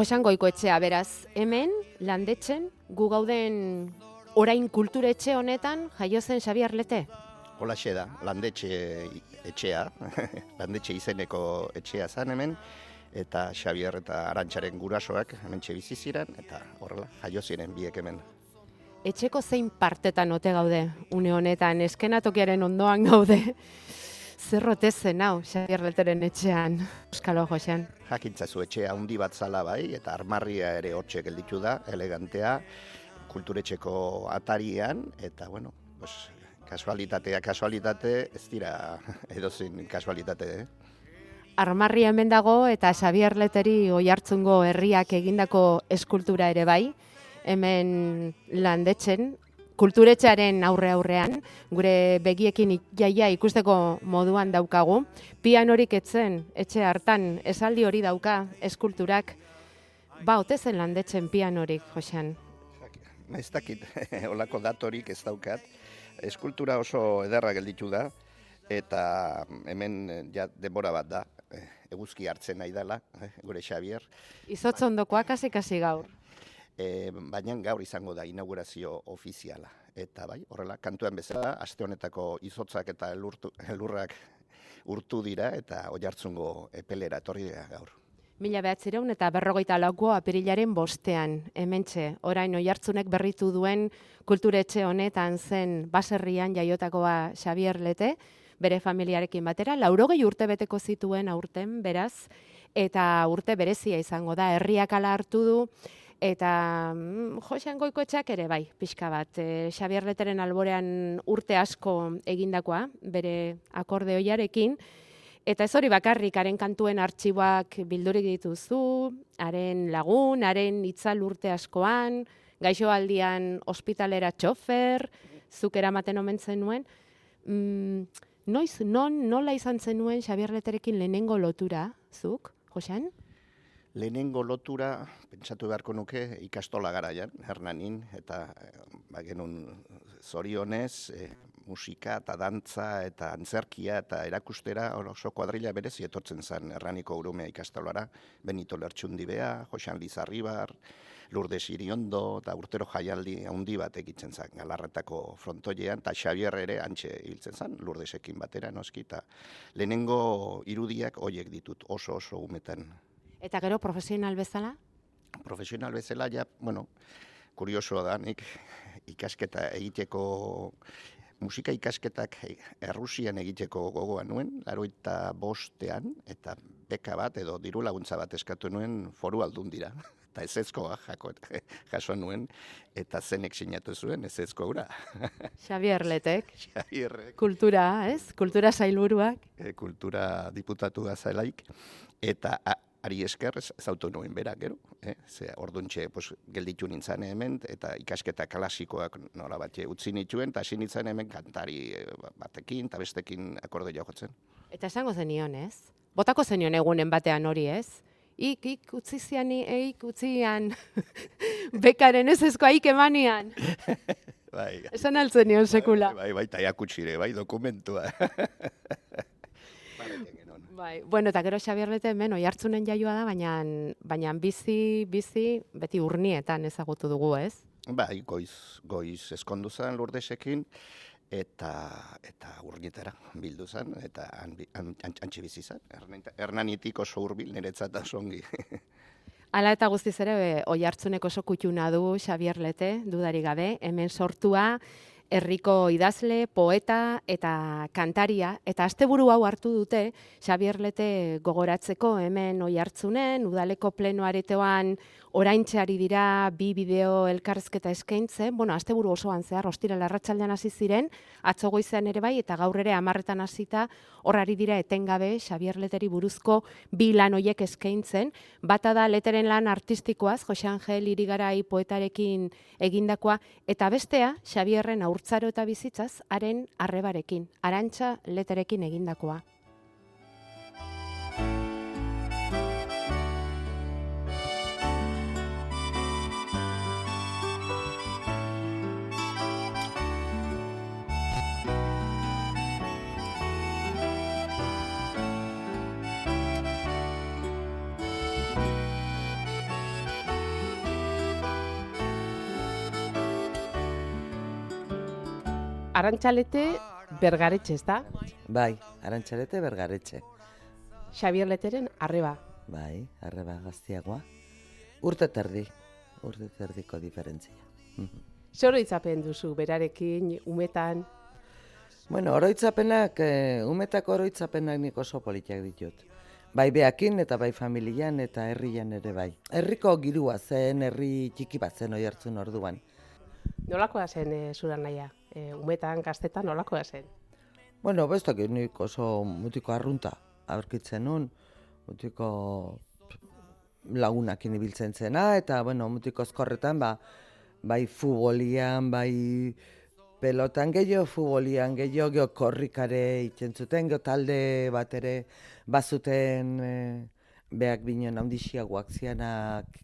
Josan goiko etxea, beraz, hemen, landetzen, gu gauden orain kulturetxe honetan jaio zen Xabi Arlete? Hola da, landetxe etxea, landetxe izeneko etxea zan hemen, eta Xabier eta Arantxaren gurasoak hemen bizi ziren eta horrela, jaio ziren biek hemen. Etxeko zein partetan ote gaude, une honetan, eskenatokiaren ondoan gaude, Zerrote zen hau, Xabier Leteren etxean, Euskalo Josean. Jakintzazu etxea handi bat zala bai, eta armarria ere hortxe gelditu da, elegantea, kulturetxeko atarian, eta bueno, pues, kasualitatea, kasualitate, ez dira edozin kasualitate, eh? Armarria hemen dago eta Xabier Leteri oi hartzungo herriak egindako eskultura ere bai, hemen landetzen, kulturetxearen aurre aurrean, gure begiekin jaia ikusteko moduan daukagu. Pianorik etzen, etxe hartan, esaldi hori dauka, eskulturak, ba, ote zen landetzen pianorik, Josean? Ez dakit, olako datorik ez daukat. Eskultura oso ederra gelditu da, eta hemen ja denbora bat da, eh, eguzki hartzen nahi dela, eh, gure Xavier. Izotz ondokoak hasi gaur e, baina gaur izango da inaugurazio ofiziala. Eta bai, horrela, kantuan bezala, aste honetako izotzak eta elurtu, elurrak urtu dira eta oi hartzungo epelera etorri dira gaur. Mila behatzireun eta berrogeita lauko apirilaren bostean, hementxe, orain oi hartzunek berritu duen kulturetxe honetan zen baserrian jaiotakoa Xavier Lete, bere familiarekin batera, laurogei urte beteko zituen aurten, beraz, eta urte berezia izango da, herriak ala hartu du, Eta mm, Josean Goikoetxak ere bai, pixka bat. E, Xabier Leteren alborean urte asko egindakoa, bere akorde hoiarekin. Eta ez hori bakarrik, haren kantuen artxiboak bildurik dituzu, haren lagun, haren itzal urte askoan, gaixo aldian ospitalera txofer, zuk eramaten omen zenuen. Mm, noiz, non, nola izan zenuen Xabier Leterekin lehenengo lotura, zuk, Josean? Lehenengo lotura, pentsatu beharko nuke, ikastola garaian, hernanin, eta e, ba, genuen zorionez, e, musika eta dantza eta antzerkia eta erakustera oso kuadrilla berezi etortzen zen erraniko urumea ikastolara, Benito Lertxundi bea, Josean Lizarribar, Lourdes Iriondo, eta urtero jaialdi handi bat egitzen zen, galarretako frontoilean, eta Xavier ere antxe hiltzen zen, Lourdesekin batera, noski, eta lehenengo irudiak hoiek ditut oso oso umetan Eta gero profesional bezala? Profesional bezala, ja, bueno, kuriosoa da, nik ikasketa egiteko, musika ikasketak errusian egiteko gogoa nuen, laro eta bostean, eta beka bat edo diru laguntza bat eskatu nuen foru aldun dira. Eta ez ezkoa jako, jaso nuen, eta zenek sinatu zuen ez ezko gura. Xavier Letek. Xavier. Kultura, ez? Kultura zailburuak. E, kultura diputatu da zailaik. Eta ari esker ez, nuen berak, gero, eh? ze orduntxe pues, gelditu nintzen hemen, eta ikasketa klasikoak nola bat utzi nituen, eta hasi nintzen hemen kantari eh, batekin, eta bestekin akorde jokotzen. Eta esango zenion, ez? Botako zenion egunen batean hori, ez? Ik, ik, utzi zian, eik, utzian, bekaren ez ezko aik emanian. bai. Esan altzen nion sekula. Bai, bai, bai, bai, bai, dokumentua. Bai, bueno, eta gero Xabier Bete hemen oi hartzunen jaioa da, baina baina bizi bizi beti urnietan ezagutu dugu, ez? Bai, goiz goiz eskondu zen Lurdesekin eta eta urnietara bildu zen eta antxe bizi zen. Hernanitik oso hurbil niretzat da. Hala eta guztiz ere, oi hartzuneko oso kutxuna du Xabier Lete, dudari gabe, hemen sortua, herriko idazle, poeta eta kantaria, eta asteburu hau hartu dute Xabier Lete gogoratzeko hemen oi hartzunen, udaleko pleno aretoan oraintxeari dira bi bideo elkarrezketa eskaintzen, bueno, asteburu osoan zehar, ostira larratxaldean hasi ziren, atzo goizean ere bai, eta gaur ere amarretan hasita horari dira etengabe Xabier Leteri buruzko bi lan hoiek eskaintzen, bata da leteren lan artistikoaz, Jose Angel irigarai poetarekin egindakoa, eta bestea, Xabierren aurtzaro eta bizitzaz, haren arrebarekin, arantxa leterekin egindakoa. Arantxalete bergaretxe, ez da? Bai, arantxalete bergaretxe. Xabier Leteren arreba. Bai, arreba gaztiagoa. Urte terdi, urte terdiko diferentzia. Zer itzapen duzu berarekin, umetan? Bueno, oroitzapenak, e, umetako oroitzapenak nik oso politiak ditut. Bai beakin eta bai familian eta herrian ere bai. Herriko girua zen, herri txiki bat zen oi hartzun orduan. Nolakoa zen e, zura naia? E, umetan, gaztetan, nolakoa zen? Bueno, bestak nik oso mutiko arrunta aurkitzen nun, mutiko lagunakin ibiltzen zena, eta, bueno, mutiko eskorretan, ba, bai futbolian, bai pelotan gehiago, futbolian gehiago, geho korrikare itzen zuten, geho talde bat ere bazuten e, beak binen handixiagoak zianak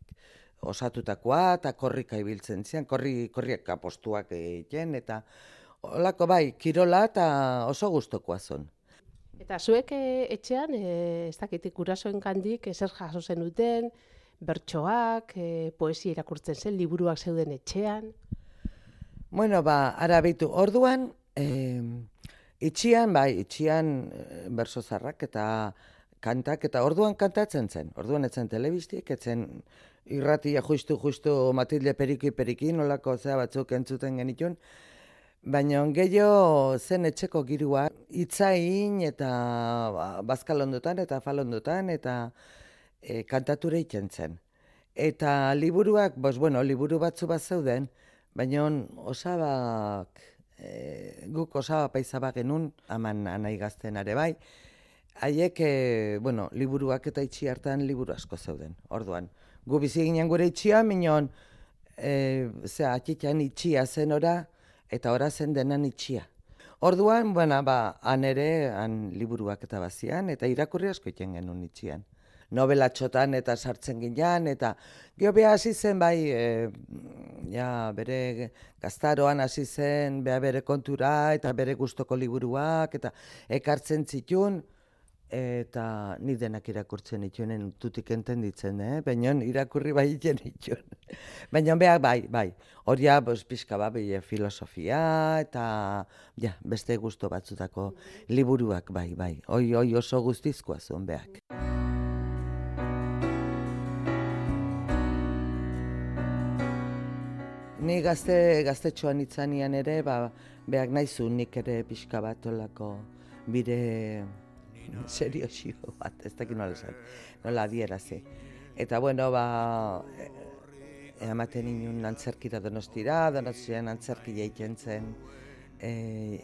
osatutakoa, eta korrika ibiltzen zian, korri, korriak apostuak egiten, eta olako bai, kirola eta oso gustokoa zon. Eta zuek e, etxean, e, ez dakit gurasoen kandik, ezer jaso zen duten, bertsoak, e, poesia irakurtzen zen, liburuak zeuden etxean? Bueno, ba, ara bitu, orduan, e, itxian, bai, itxian berso zarrak eta kantak, eta orduan kantatzen zen. Orduan etzen telebiztik, etzen irratia justu, justu Matilde Periki Periki, nolako zea batzuk entzuten genitun, Baina gehiago zen etxeko girua, itzain eta ba, bazkalondotan eta falondotan eta e, kantature iten zen. Eta liburuak, bos, bueno, liburu batzu bat zeuden, baina osabak, e, guk osaba paizaba genuen, aman anai gazten are bai, haiek, e, bueno, liburuak eta itxi hartan liburu asko zeuden, orduan. Gu bizi ginen gure itxia, minon, e, zera, atxitan itxia zen ora, eta ora zen denan itxia. Orduan, bueno, ba, han ere, han liburuak eta bazian, eta irakurri asko iten genuen itxian. Novela txotan eta sartzen ginean, eta geho beha hasi zen, bai, e, ja, bere gaztaroan hasi zen, beha bere kontura, eta bere gustoko liburuak, eta ekartzen zitun, eta ni denak irakurtzen itunen tutik entenditzen, eh? baina irakurri bai iten itun. baina beha bai, bai, hori bos, pixka ba, bai, filosofia eta ja, beste gusto batzutako liburuak bai, bai, hoi, hoi oso guztizkoa zuen beak. Ni gazte, gaztetxoan itzanian ere, ba, beak nahizu nik ere pixka bat olako bire serio xio bat, ez dakit nola esan, nola adieraze. Eta bueno, ba, e, ematen inun antzerkira donostira, donostian antzerki jaiken zen e,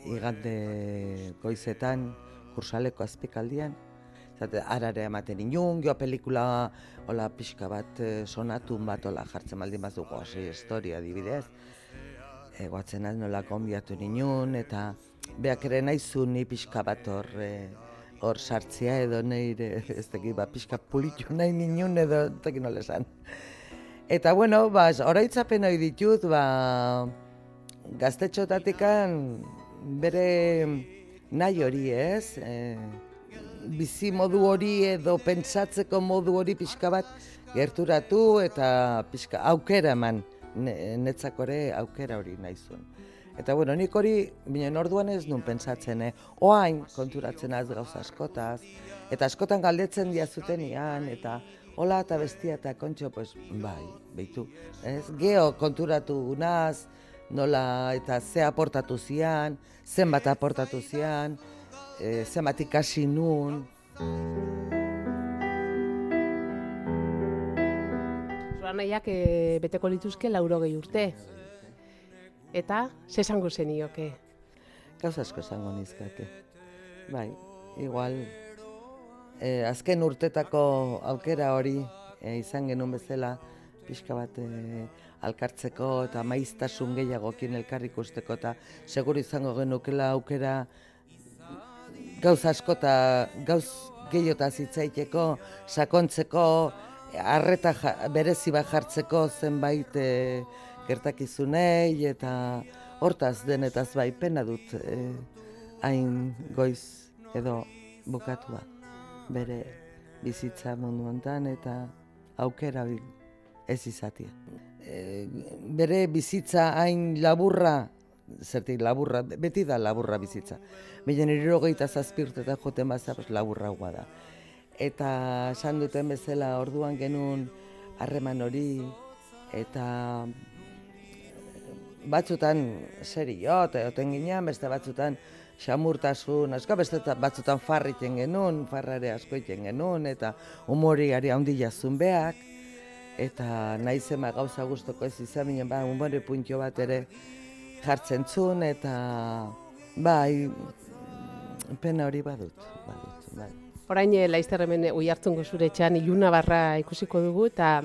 igande goizetan, kursaleko azpikaldian. Zate, arare ematen inun, geho pelikula hola pixka bat e, sonatun bat hola jartzen baldin bat dugu hasi historia dibidez. E, guatzen nola konbiatu ninun, eta beak ere nahi ni pixka bat hor e, hor sartzea edo neire, ez teki, ba, pixka pulitu nahi ninun edo, teki nola esan. Eta bueno, ba, oroitzapen hori ditut, ba, gaztetxotatikan bere nahi hori ez, e, bizi modu hori edo pentsatzeko modu hori pixka bat gerturatu eta pixka aukera eman, netzakore aukera hori nahi zuen. Eta bueno, nik hori, binen orduan ez nun pentsatzen, eh? oain konturatzen az gauza askotaz, eta askotan galdetzen diazuten ian, eta hola eta bestia eta kontxo, pues, bai, behitu, ez? Geo konturatu gunaz, nola eta ze aportatu zian, zenbat aportatu zian, e, zenbat ikasi nun. Zura nahiak e, beteko lituzke lauro gehi urte. Eta, ze esango zenioke? Gauz asko esango nizkake. Bai, igual, eh, azken urtetako aukera hori eh, izan genuen bezala, pixka bat eh, alkartzeko eta maiztasun gehiagokin elkar ikusteko eta seguru izango genukela aukera gauz asko eta gauz gehiota zitzaiteko, sakontzeko, arreta berezi bat jartzeko zenbait eh, gertakizunei eta hortaz denetaz bai pena dut eh, hain goiz edo bukatua bere bizitza mundu hontan eta aukera ez izatia. E, bere bizitza hain laburra zertik laburra, beti da laburra bizitza. Baina irurogeita zazpirtetan joten bazar, laburra da. Eta esan duten bezala orduan genuen harreman hori, eta batzutan serio, eta oten ginean, beste batzutan xamurtasun, asko beste batzutan farritzen genuen, farrare asko iten genuen, eta umori ari handi jazun behak, eta nahi zema gauza guztoko ez izan binen, ba, umore puntio bat ere jartzen zuen, eta bai, pena hori badut, badut, bai. Orain, eh, laizter hemen ui hartzun gozure txan, iluna barra ikusiko dugu, eta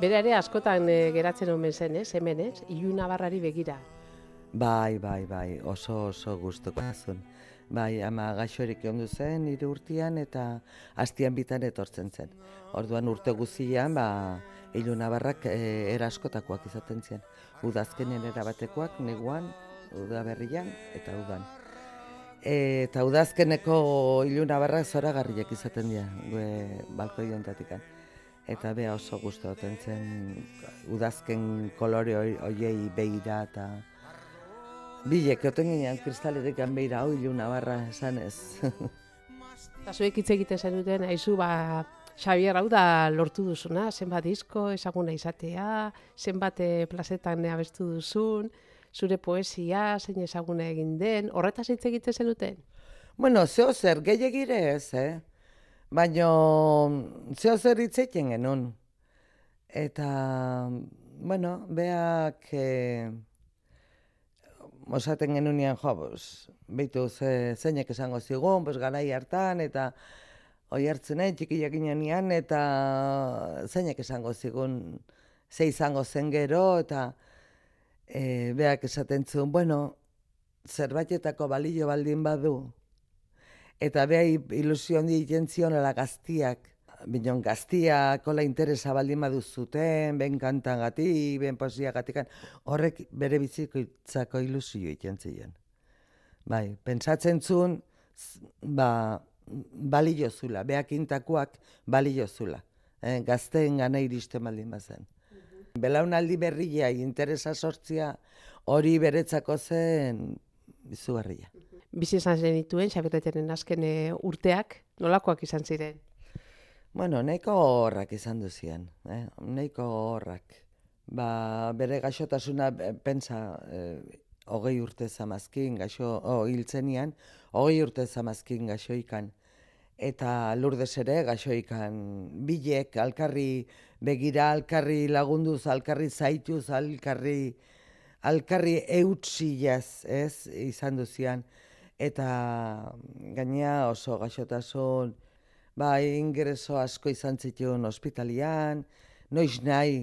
bere ere askotan eh, geratzen omen zen, ez, hemen, ez, iluna barrari begira. Bai, bai, bai, oso oso gustuko azun. Bai, ama gaixorik ondu zen, nire urtean eta hastian bitan etortzen zen. Orduan urte guzian, ba, hilu nabarrak e, eraskotakoak izaten zen. Udazkenen erabatekoak, neguan, udaberrian eta udan. E, eta udazkeneko hilu nabarrak zora garriak izaten dira, gue balkoi. Eta beha oso guztu zen udazken kolore hoiei behira eta Bilek, oten ginean, kristaletik beira hau ilu nabarra esan ez. Eta zuek hitz egiten zen duten, haizu, ba, Xavier hau da lortu duzuna, zenbat disko, ezaguna izatea, zenbat eh, plazetan abestu duzun, zure poesia, zein ezaguna egin den, horretaz hitz egiten zen duten? Bueno, zeo zer, gehiagire ez, eh? Baina, zeo zer hitz egiten genuen. Eta, bueno, beak... Eh, mosaten genunean, jo, bos, behitu ze, zeinek esango zigun, bos, garai hartan, eta oi hartzen nahi, txiki jakin eta zeinek esango zigun, ze izango zen gero, eta e, beak esaten zuen, bueno, zerbaitetako balio baldin badu, eta beha ilusio handi egiten ala gaztiak, binon gaztia, kola interesa baldin badu zuten, ben kantan gati, ben posia gatikan, horrek bere biziko itzako ilusio iten ziren. Bai, pentsatzen zuen, ba, balio zula, beak intakuak balio zula. Eh, gazteen gana iristen baldin bazen. Mm Belaunaldi berria, interesa sortzia, hori beretzako zen izugarria. Bizi izan zen dituen, xabirretenen azken urteak, nolakoak izan ziren? Bueno, nahiko horrak izan duzien, eh? nahiko horrak. Ba, bere gaixotasuna, eh, pensa, eh, hogei urte zamazkin, gaixo, oh, hiltzenian, hogei urte zamazkin gaixoikan. Eta lurdez ere, gaixoikan, bilek, alkarri begira, alkarri lagunduz, alkarri zaituz, alkarri, alkarri eutsiaz, ez, izan duzian. Eta gaina oso gaixotasun, ba, ingreso asko izan zituen ospitalian, noiz nahi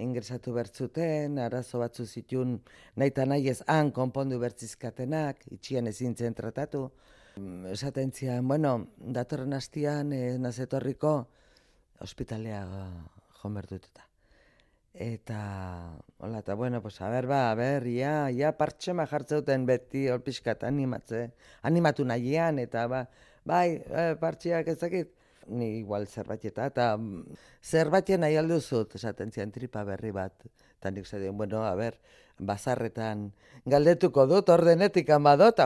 ingresatu bertzuten, arazo batzu zituen nahi eta nahi ez han konpondu bertzizkatenak, itxian ezin zen tratatu. Esaten zian, bueno, datorren hastian e, nazetorriko ospitalea joan bertututa. Eta, hola, eta bueno, pues, a ber, ba, a ber, ia, ia partxema jartzeuten beti olpiskat animatze, animatu nahian, eta ba, bai, e, partxiak ezakit, ni igual zerbait eta, eta mm, zerbaiten nahi alduzut, esaten zian tripa berri bat, eta nik zedien, bueno, a ber, bazarretan galdetuko dut, ordenetik amadot,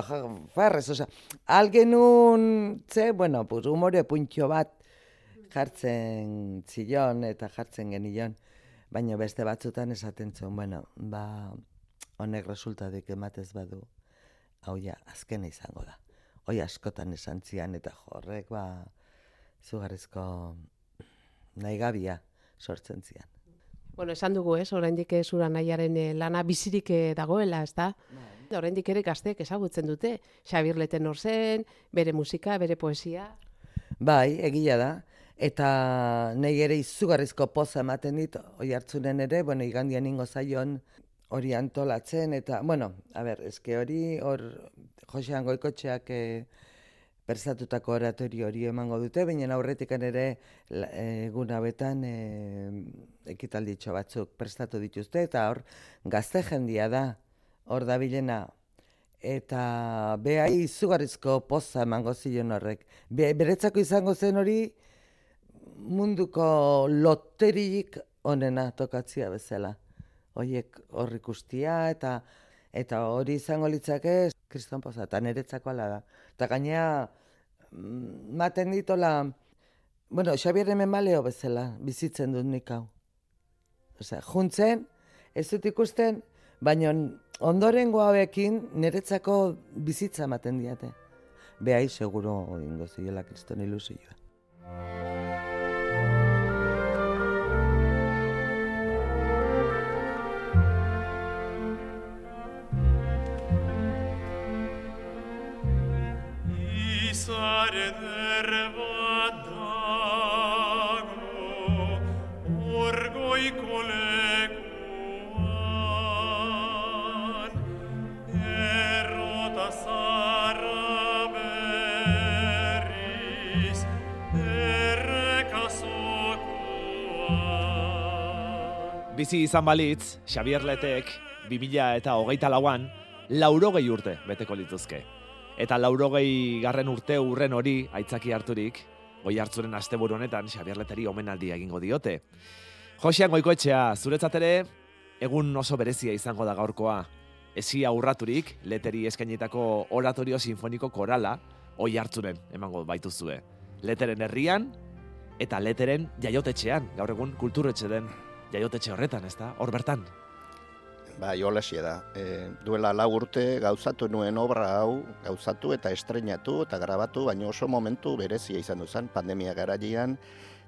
farrez, oza, algenun, ze, bueno, pues, humore puntio bat jartzen zilon eta jartzen genion, baina beste batzutan esaten zuen, bueno, ba, honek resultadik ematez badu, hau ja, azkena izango da oi askotan esan zian, eta horrek ba, zugarrizko naigabia sortzen zian. Bueno, esan dugu ez, oraindik ez ura nahiaren eh, lana bizirik eh, dagoela, ez da? Bai. Oraindik ere gazteek ezagutzen dute, Xabir Leten zen, bere musika, bere poesia. Bai, egia da. Eta nahi ere izugarrizko poza ematen dit, oi hartzunen ere, bueno, igandian ingo zaion hori antolatzen, eta, bueno, a ber, eske hori, hor, Josean Goikotxeak e, prestatutako oratorio hori emango dute, baina aurretik ere egun betan e, ekitalditxo batzuk prestatu dituzte, eta hor gazte jendia da, hor da bilena, eta behai izugarrizko poza emango zion horrek. Be, beretzako izango zen hori munduko loterik onena tokatzia bezala. Hoiek hor ikustia eta Eta hori izango litzake kriston poza, eta niretzako ala da. Eta gainea, mm, maten ditola, bueno, Xabier hemen maleo bezala, bizitzen dut nik hau. Osea, juntzen, ez dut ikusten, baina ondoren hauekin niretzako bizitza ematen diate. Behai, seguro ingo ziola kriston ilusioa. Bizi izan balitz, Xabier Letek, 2000 eta hogeita lauan, laurogei urte beteko lituzke. Eta laurogei garren urte urren hori aitzaki harturik, goi hartzuren asteburu honetan Xabier Leteri omenaldia egingo diote. Josean goikoetxea, zuretzat ere, egun oso berezia izango da gaurkoa. Ezi aurraturik, leteri eskainitako oratorio sinfoniko korala, oi hartzuren emango baituzue. Leteren herrian, eta leteren jaiotetxean, gaur egun kulturetxe den jaiotetxe horretan, ez da? Hor bertan. Bai, holaxe da. E, duela lau urte gauzatu nuen obra hau, gauzatu eta estrenatu eta grabatu, baina oso momentu berezia izan duzan, pandemia garaian,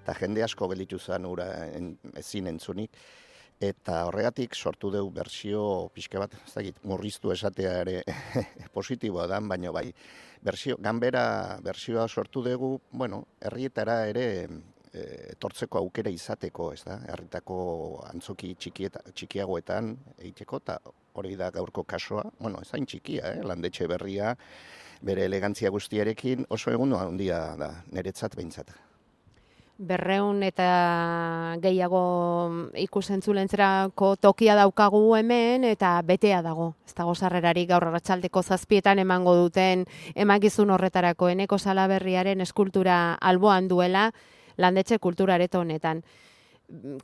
eta jende asko gelitu zen ura en, ezin entzunik. Eta horregatik sortu deu bersio pixka bat, ez dakit, murriztu esatea ere positiboa da, baina bai, bersio, ganbera bersioa sortu dugu, bueno, herrietara ere etortzeko aukera izateko, ez da, herritako antzoki txikieta, txikiagoetan egiteko, eta hori da gaurko kasoa, bueno, ez hain txikia, eh? landetxe berria, bere elegantzia guztiarekin, oso egun handia da, niretzat behintzat. berreun eta gehiago ikusentzulentzerako tokia daukagu hemen eta betea dago. Ez dago sarrerarik gaur arratsaldeko zazpietan emango duten emakizun horretarako eneko salaberriaren eskultura alboan duela landetxe kulturareto honetan.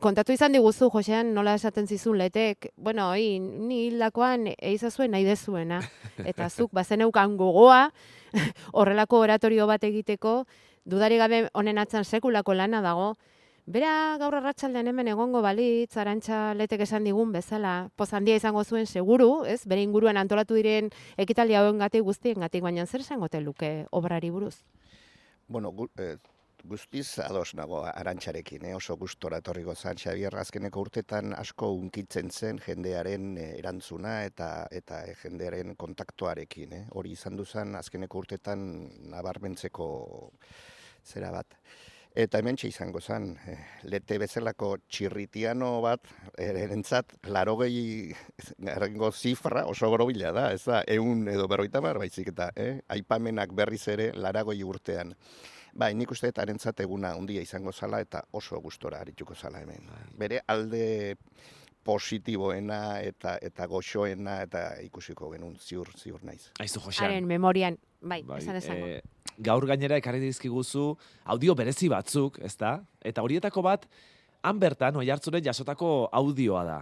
Kontatu izan diguzu, Josean, nola esaten zizun letek, bueno, hi, ni hildakoan eizazuen nahi dezuena. Eta zuk, bazeneukan gogoa, horrelako oratorio bat egiteko, dudari gabe honen atzan sekulako lana dago, Bera gaur arratsaldean hemen egongo balitz, arantxa letek esan digun bezala, poz handia izango zuen seguru, ez? Bere inguruan antolatu diren ekitaldi hauen gatik guztien gatik, baina zer esango te luke obrari buruz? Bueno, gu, eh, guztiz ados nago arantxarekin, eh? oso gustora etorriko zan, Xabier azkeneko urtetan asko unkitzen zen jendearen eh, erantzuna eta eta eh, jendearen kontaktuarekin, eh? hori izan duzan azkeneko urtetan nabarmentzeko zera bat. Eta hemen izango zen, eh, lete bezalako txirritiano bat, erentzat, laro gehi errengo zifra oso borobila da, ez da, eun edo berroita bar, baizik eta, eh? aipamenak berriz ere laragoi urtean. Bai, nik uste eta arentzat eguna handia izango zala eta oso gustora arituko zala hemen. Bere alde positiboena eta eta goxoena eta ikusiko genuen ziur ziur naiz. Aizu, Josean. Haren memorian, bai, Bai, esan esango. eh, gaur gainera ekarri dizkiguzu audio berezi batzuk, ezta? Eta horietako bat han bertan oihartzunen jasotako audioa da.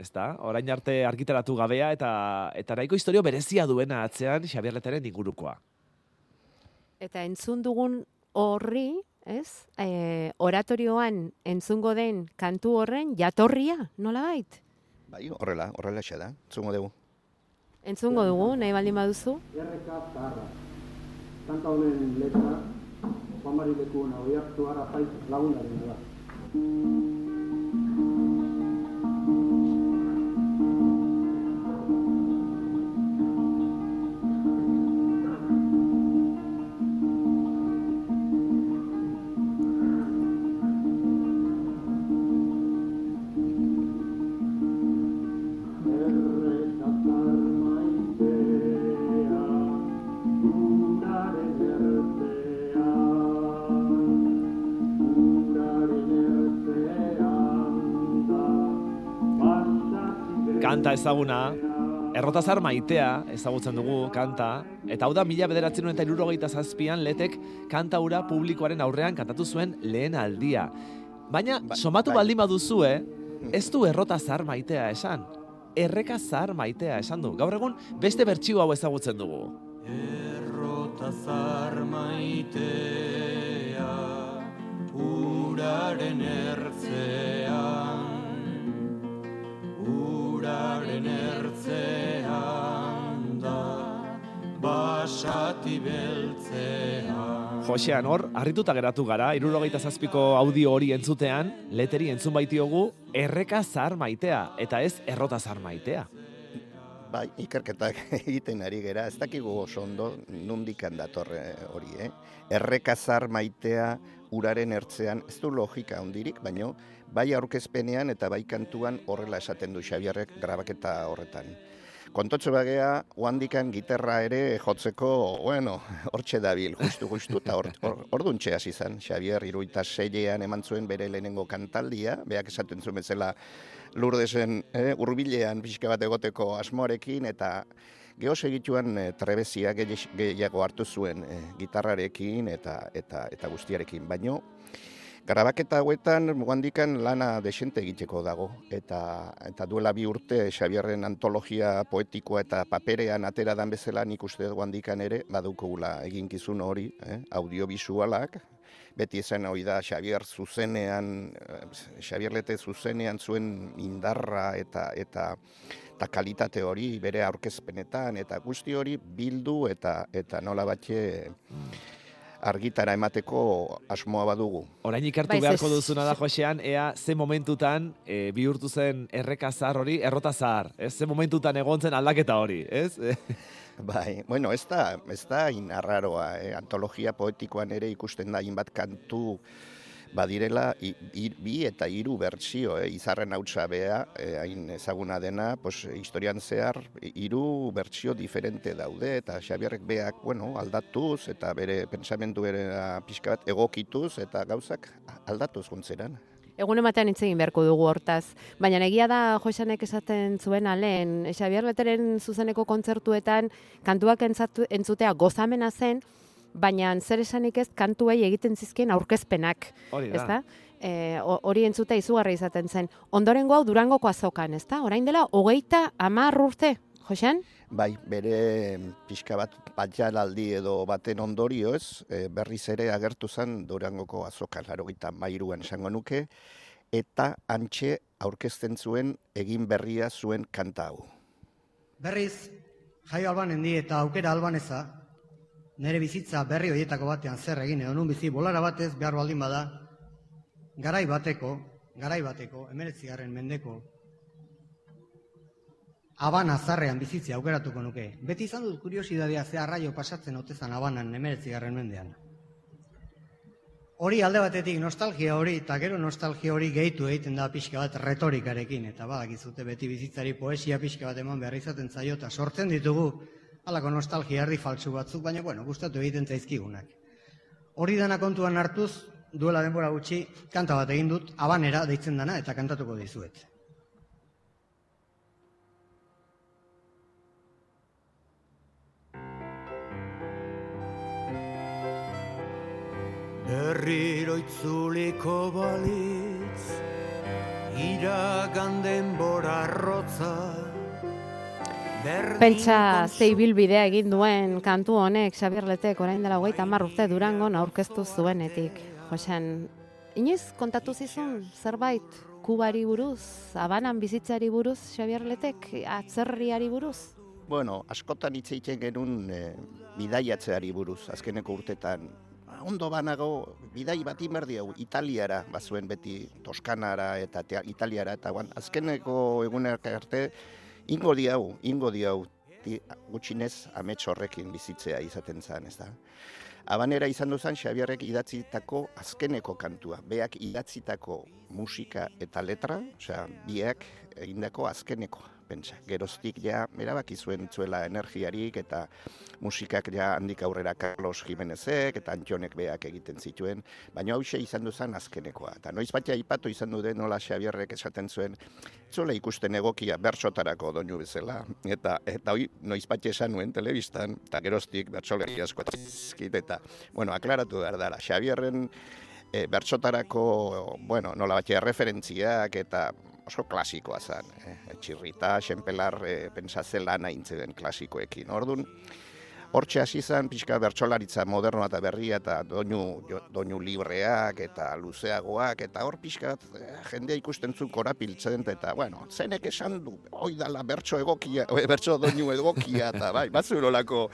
Ezta? Orain arte argitaratu gabea eta eta nahiko historio berezia duena atzean Xabier Leteren ingurukoa. Eta entzun dugun horri, ez? E, oratorioan entzungo den kantu horren jatorria, nola bait? Bai, horrela, horrela xe da, zungo dugu. Entzungo dugu, nahi baldin baduzu. RK Zaharra. Kanta honen letra, Juan Mari Lekuna, oiartu ara paiz lagunaren da. Kanta ezaguna, Errotazar maitea ezagutzen dugu kanta, eta hau da mila bederatzen eta irurogeita zazpian letek kanta hura publikoaren aurrean kantatu zuen lehen aldia. Baina, Ba- somatu bai. baldin baduzue, ez du errotazar maitea esan. erreka zahar maitea esan du. Gaur egun beste bertsio hau ezagutzen dugu. Errota zar maitea Uraren ertzean Josean hor, harrituta geratu gara, irurogeita zazpiko audio hori entzutean, leteri entzun baitiogu, erreka zahar maitea, eta ez errota zahar maitea. Bai, ikerketak egiten ari gera, ez dakigu oso ondo nundikan datorre hori, eh? Errekazar maitea uraren ertzean, ez du logika hondirik, baino bai aurkezpenean eta bai kantuan horrela esaten du Xabierrek grabaketa horretan. Kontotxo bagea, oandikan gitarra ere jotzeko, bueno, hortxe dabil, justu, justu, eta hor, hor, orduntxe hasi zen. Xavier iruita seilean eman zuen bere lehenengo kantaldia, beak esaten zuen bezala lurdesen eh, urbilean pixka bat egoteko asmoarekin, eta geho segituan eh, trebezia gehi- gehiago hartu zuen eh, gitarrarekin eta, eta, eta guztiarekin. Baino, Grabaketa hauetan guandikan lana desente egiteko dago eta eta duela bi urte Xabierren antologia poetikoa eta paperean atera dan bezala nik uste guandikan ere badukugula eginkizun hori, eh? audiovisualak, beti esan hori da Xabier zuzenean, eh, Xabier Lete zuzenean zuen indarra eta eta eta kalitate hori bere aurkezpenetan eta guzti hori bildu eta eta nola batxe argitara emateko asmoa badugu. Orain ikartu Bai, ze- beharko duzuna da, Josean, ea ze momentutan e, bihurtu zen erreka zahar hori, errota zahar. Ez ze momentutan egon zen aldaketa hori, ez? Bai, bueno, ez da, ez da inarraroa, eh? antologia poetikoan ere ikusten da hainbat kantu badirela bi eta hiru bertsio, eh? izarren hautsa bea, eh, hain ezaguna dena, pues, historian zehar hiru bertsio diferente daude, eta Xabierrek beak, bueno, aldatuz, eta bere pensamendu bere pixka bat egokituz, eta gauzak aldatuz guntzeran. Egun ematean hitz egin beharko dugu hortaz. Baina egia da Josanek esaten zuen lehen, Xabier Leteren zuzeneko kontzertuetan kantuak entzatu, entzutea gozamena zen, baina zer esanik ez kantuei egiten zizkien aurkezpenak, Hori da. ezta? E, ho- hori entzutea izugarri izaten zen. Ondorengo hau Durangoko azokan, ezta? Orain dela hogeita hamar urte, Josean? Bai, bere pixka bat batxalaldi edo baten ondorioz, e, berriz ere agertu zen Durangoko azokan, larogeita mairuan esango nuke, eta antxe aurkezten zuen egin berria zuen kanta hau. Berriz, jaio albanen di eta aukera albaneza, nire bizitza berri horietako batean zer egin edo nun bizi, bolara batez behar baldin bada, garai bateko, garai bateko, emeretzigarren mendeko, Habana zarrean bizitzea aukeratuko nuke. Beti izan dut kuriosidadea ze arraio pasatzen otezan Habanan emeretzigarren mendean. Hori alde batetik nostalgia hori, eta gero nostalgia hori gehitu egiten da pixka bat retorikarekin, eta badakizute beti bizitzari poesia pixka bat eman behar izaten zaio, eta sortzen ditugu halako nostalgia erdi faltsu batzuk, baina bueno, gustatu egiten zaizkigunak. Hori dana kontuan hartuz, duela denbora gutxi, kanta bat egin dut, abanera deitzen dana, eta kantatuko dizuet. Berriro itzuliko balitz, iragan denbora arrotza, Pentsa ze ibilbidea egin duen kantu honek Xabier Letek orain dela hogeita hamar urte Durangon aurkeztu zuenetik. Josean, inoiz kontatu zizun zerbait Kubari buruz, Habanan bizitzari buruz Xabier Letek, atzerriari buruz? Bueno, askotan hitz egiten genuen e, bidaiatzeari buruz, azkeneko urtetan. Ondo banago, bidai bat inberdi hau, Italiara, bazuen beti Toskanara eta te- Italiara, eta guan, azkeneko egunak arte, ingo di hau, ingo di hau, gutxinez amets horrekin bizitzea izaten zen, ez da. Abanera izan duzan, Xabierrek idatzitako azkeneko kantua. Beak idatzitako musika eta letra, osea, biak egindako azkeneko, pentsa. Geroztik ja, erabaki zuen zuela energiarik eta musikak ja handik aurrera Carlos Jimenezek eta Antxonek beak egiten zituen, baina hause izan duzan azkenekoa. Eta noiz batia ipatu izan dute nola Xabierrek esaten zuen, zuela ikusten egokia bertsotarako doinu bezala, eta eta hoi noiz bat esan nuen telebistan, eta geroztik bertsolari asko eta, bueno, aklaratu behar dara, Xabierren e, bertsotarako, bueno, nola bat referentziak eta oso klasikoa zen. Eh? Txirrita, xenpelar, eh, pentsazela nahi den klasikoekin. Orduan, Hortxe hasi zen pixka bertsolaritza modernoa eta berria eta doinu, doinu libreak eta luzeagoak eta hor pixka eh, jendea ikusten zuen korapiltzen eta bueno, zenek esan du, hoi dala bertso egokia, e, bertso doinu egokia eta bai, batzu olako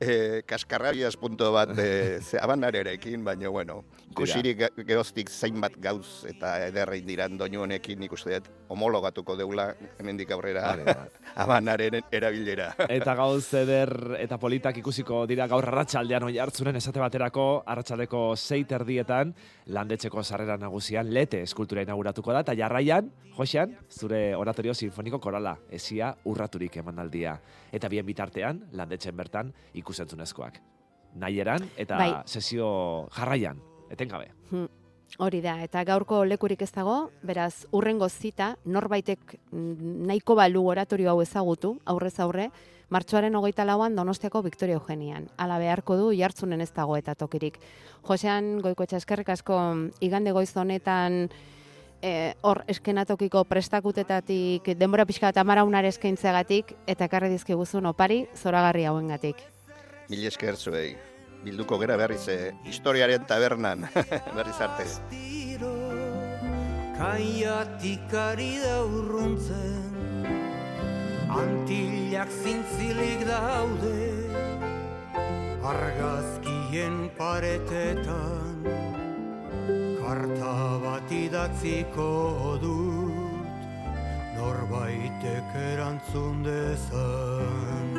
eh, kaskarrabiaz punto bat eh, ze abanarerekin, baina bueno, ikusirik ge- geoztik zeinbat gauz eta ederrein diran doinu honekin nik uste dut homologatuko deula hemendik aurrera abanaren erabilera. Eta gauz eder eta politak ikusiko dira gaur arratsaldean oi hartzunen esate baterako arratsaldeko sei terdietan landetxeko sarrera nagusian lete eskultura inauguratuko da eta jarraian, Josean, zure oratorio sinfoniko korala, esia urraturik emanaldia. Eta bien bitartean, landetxen bertan ikusentzunezkoak. Nahieran eta Bai. sesio jarraian, etengabe. Hmm, Hori da, eta gaurko lekurik ez dago, beraz, urrengo zita, norbaitek nahiko balu oratorio hau ezagutu, aurrez aurre, martxoaren hogeita lauan Donostiako Victoria Eugenian. Ala beharko du, jartzunen ez dago eta tokirik. Josean, goikoetxa eskerrik asko igande goiz honetan, eh, hor eskenatokiko prestakutetatik, denbora pixka eta maraunare eskaintzeagatik, eta ekarri dizkiguzun opari, zoragarri hauengatik. Mil esker zuei. Bilduko gera berriz eh, historiaren tabernan. berriz arte. Kaiatik ari da urruntzen Antillak zintzilik daude Argazkien paretetan. Karta bat idatziko dut Norbaitek erantzun dezan